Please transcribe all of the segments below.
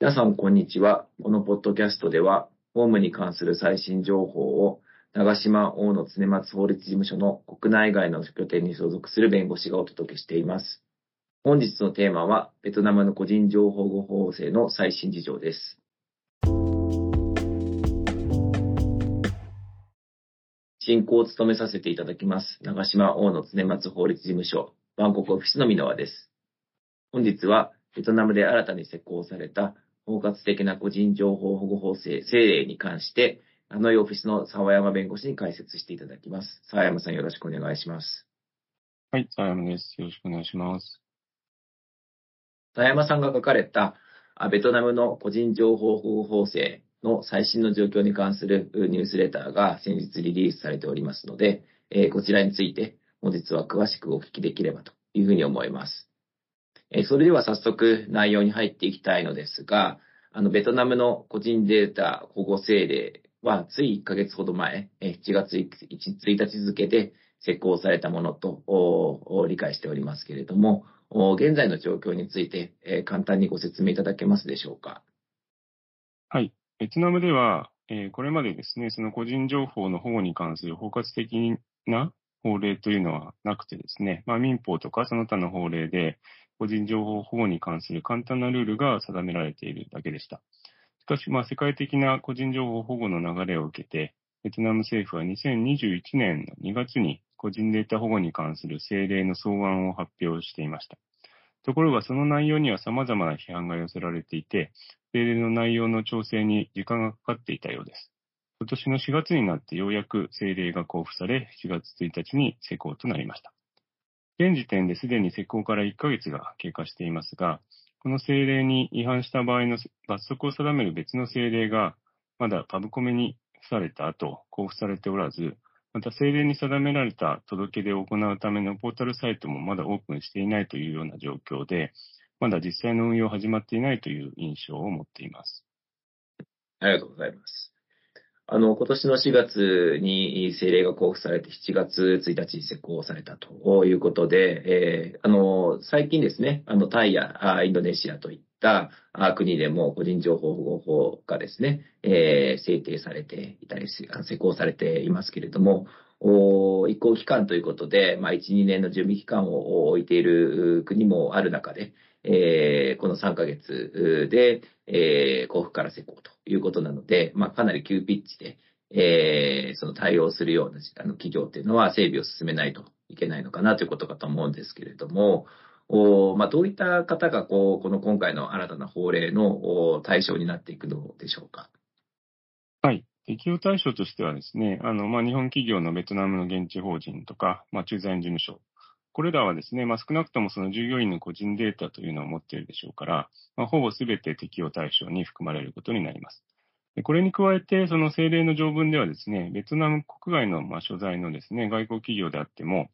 皆さん、こんにちは。このポッドキャストでは、法務に関する最新情報を、長島大野常松法律事務所の国内外の拠点に所属する弁護士がお届けしています。本日のテーマは、ベトナムの個人情報保護法制の最新事情です。進行を務めさせていただきます、長島大野常松法律事務所、バンコクオフィスの箕輪です。本日は、ベトナムで新たに施行された包括的な個人情報保護法制制例に関して、あのオフィスの沢山弁護士に解説していただきます。沢山さんよろしくお願いします。はい、沢山です。よろしくお願いします。沢山さんが書かれた、ベトナムの個人情報保護法制の最新の状況に関するニュースレターが先日リリースされておりますので、こちらについて本日は詳しくお聞きできればというふうに思います。それでは早速内容に入っていきたいのですが、あの、ベトナムの個人データ保護制例は、つい1ヶ月ほど前、7月1日付で施行されたものと理解しておりますけれども、現在の状況について、簡単にご説明いただけますでしょうか？はい。ベトナムでは、これまでですね、その個人情報の保護に関する包括的な法令というのはなくてですね、まあ、民法とかその他の法令で、個人情報保護に関する簡単なルールが定められているだけでした。しかし、まあ、世界的な個人情報保護の流れを受けて、ベトナム政府は2021年の2月に個人データ保護に関する政令の草案を発表していました。ところが、その内容には様々な批判が寄せられていて、政令の内容の調整に時間がかかっていたようです。今年の4月になってようやく政令が交付され、7月1日に施行となりました。現時点ですでに施行から1ヶ月が経過していますが、この政令に違反した場合の罰則を定める別の政令が、まだパブコメに付された後、交付されておらず、また政令に定められた届け出を行うためのポータルサイトもまだオープンしていないというような状況で、まだ実際の運用始まっていないという印象を持っています。ありがとうございます。あの、今年の4月に政令が交付されて7月1日に施行されたということで、えー、あの、最近ですね、あの、タイやインドネシアといった国でも個人情報保護法がですね、えー、制定されていたり、施行されていますけれども、お移行期間ということで、まあ、1、2年の準備期間を置いている国もある中で、えー、この3ヶ月で、えー、交付から施行ということなので、まあ、かなり急ピッチで、えー、その対応するようなあの企業っていうのは整備を進めないといけないのかなということかと思うんですけれども、おまあ、どういった方がこうこの今回の新たな法令の対象になっていくのでしょうか？はい。適用対象としてはですね、あの、まあ、日本企業のベトナムの現地法人とか、まあ、駐在員事務所、これらはですね、まあ、少なくともその従業員の個人データというのを持っているでしょうから、まあ、ほぼすべて適用対象に含まれることになります。これに加えて、その政令の条文ではですね、ベトナム国外のま所在のですね、外国企業であっても、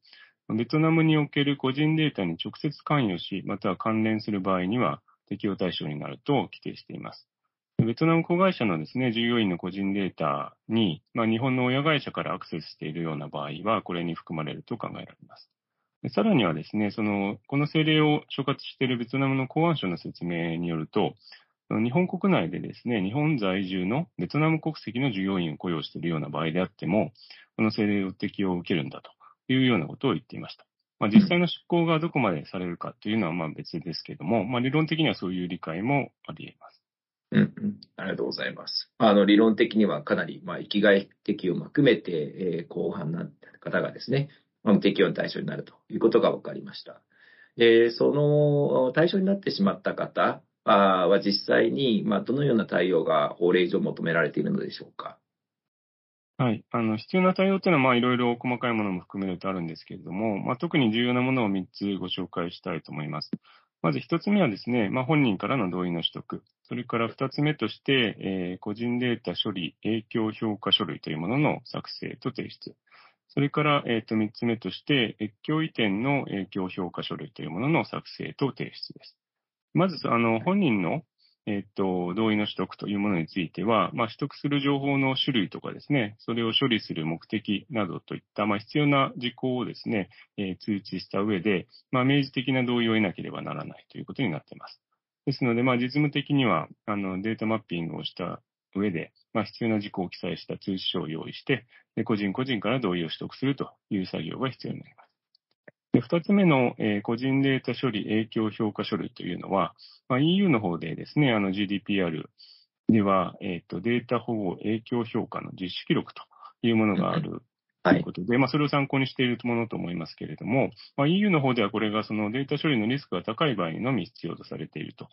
ベトナムにおける個人データに直接関与し、または関連する場合には適用対象になると規定しています。ベトナム子会社のですね、従業員の個人データに、まあ、日本の親会社からアクセスしているような場合は、これに含まれると考えられます。さらにはですね、その、この政令を所轄しているベトナムの公安省の説明によると、日本国内でですね、日本在住のベトナム国籍の従業員を雇用しているような場合であっても、この政令を適用を受けるんだというようなことを言っていました。まあ、実際の執行がどこまでされるかというのはまあ別ですけれども、まあ、理論的にはそういう理解もあり得ます。うん、うん、ありがとうございます。あの、理論的にはかなり、まあ、生きがい適用も含めて、えー、後半な方がですね、適用の対象になるということが分かりました。で、その対象になってしまった方は実際に、まあ、どのような対応が法令上求められているのでしょうか？はい。あの、必要な対応というのは、いろいろ細かいものも含めるとあるんですけれども、まあ、特に重要なものを3つご紹介したいと思います。まず1つ目はですね、まあ、本人からの同意の取得。それから2つ目として、えー、個人データ処理影響評価書類というものの作成と提出。それから、えっ、ー、と、3つ目として、越境移転の影響評価書類というものの作成と提出です。まず、あの、本人の、えっ、ー、と、同意の取得というものについては、まあ、取得する情報の種類とかですね、それを処理する目的などといった、まあ、必要な事項をですね、えー、通知した上で、まあ、明示的な同意を得なければならないということになっています。ですので、まあ、実務的には、あの、データマッピングをした上で、まあ、必要な事項を記載した通知書を用意して、で個人個人から同意を取得するという作業が必要になります。で二つ目の、えー、個人データ処理影響評価書類というのは、まあ、EU の方でですね、あの GDPR では、えっ、ー、と、データ保護影響評価の実施記録というものがあるということで、はい、まあ、それを参考にしているものと思いますけれども、まあ、EU の方ではこれがそのデータ処理のリスクが高い場合のみ必要とされていると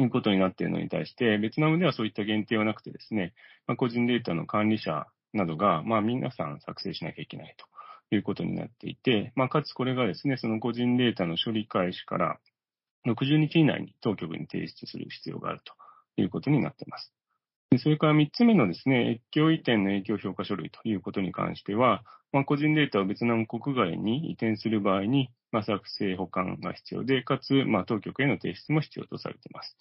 いうことになっているのに対して、ベトナムではそういった限定はなくてですね、まあ、個人データの管理者などが、まあ、皆さん作成しなきゃいけないということになっていて、まあ、かつこれがですね、その個人データの処理開始から60日以内に当局に提出する必要があるということになっています。それから3つ目のですね、越境移転の影響評価書類ということに関しては、個人データをベトナム国外に移転する場合に、作成保管が必要で、かつ、当局への提出も必要とされています。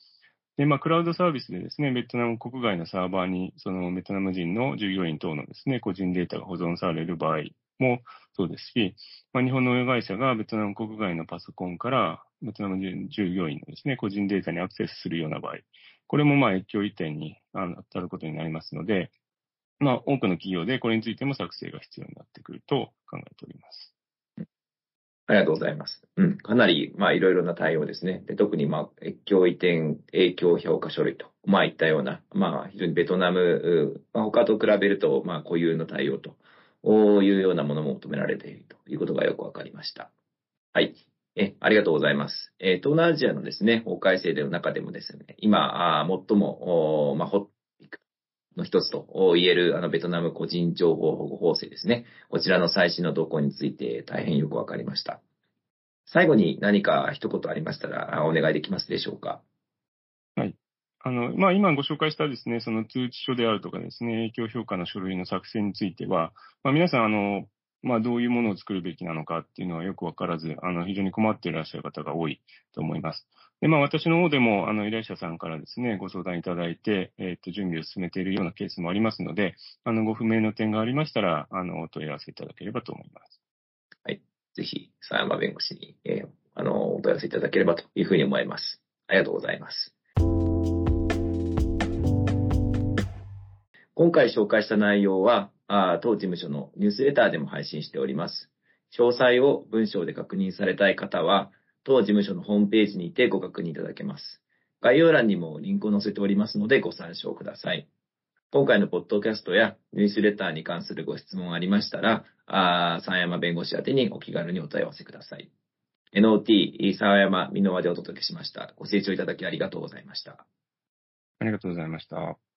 クラウドサービスでですね、ベトナム国外のサーバーに、そのベトナム人の従業員等のですね、個人データが保存される場合もそうですし、日本の親会社がベトナム国外のパソコンからベトナム従業員のですね、個人データにアクセスするような場合、これもまあ越境移転に当たることになりますので、まあ、多くの企業でこれについても作成が必要になってくると考えております。ありがとうございます。うん。かなり、まあ、いろいろな対応ですね。で特に、まあ、越境移転影響評価書類と、まあ、いったような、まあ、非常にベトナム、まあ、他と比べると、まあ、固有の対応というようなものも求められているということがよくわかりました。はい。え、ありがとうございます。え東南アジアのですね、法改正での中でもですね、今、あ最も、まあ、ホッの一つと言える、あの、ベトナム個人情報保護法制ですね。こちらの最新の動向について大変よくわかりました。最後に何か一言ありましたら、お願いできますでしょうか？はい。あの、まあ、今ご紹介したですね、その通知書であるとかですね、影響評価の書類の作成については、まあ、皆さん、あの、まあ、どういうものを作るべきなのかっていうのはよくわからず、あの、非常に困っていらっしゃる方が多いと思います。で、まあ、私の方でも、あの、依頼者さんからですね、ご相談いただいて、えっ、と、準備を進めているようなケースもありますので、あの、ご不明の点がありましたら、あの、お問い合わせいただければと思います。はい。ぜひ、佐山弁護士に、えー、あの、お問い合わせいただければというふうに思います。ありがとうございます。今回紹介した内容は、あ当事務所のニュースレターでも配信しております。詳細を文章で確認されたい方は、当事務所のホームページにてご確認いただけます。概要欄にもリンクを載せておりますのでご参照ください。今回のポッドキャストやニュースレターに関するご質問ありましたら、あ三山弁護士宛てにお気軽にお問い合わせください。NOT 沢山美濃和でお届けしました。ご清聴いただきありがとうございました。ありがとうございました。